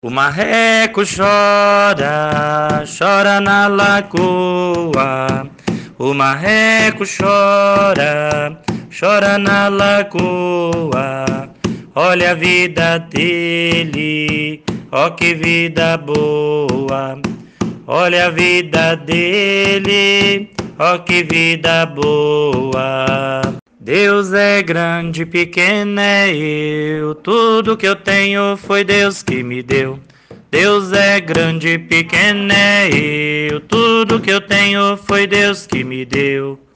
O marreco chora, chora na lagoa. O marreco chora, chora na lagoa. Olha a vida dele, ó que vida boa. Olha a vida dele, ó que vida boa. Deus é grande, pequeno é eu. Tudo que eu tenho foi Deus que me deu. Deus é grande, pequeno é eu. Tudo que eu tenho foi Deus que me deu.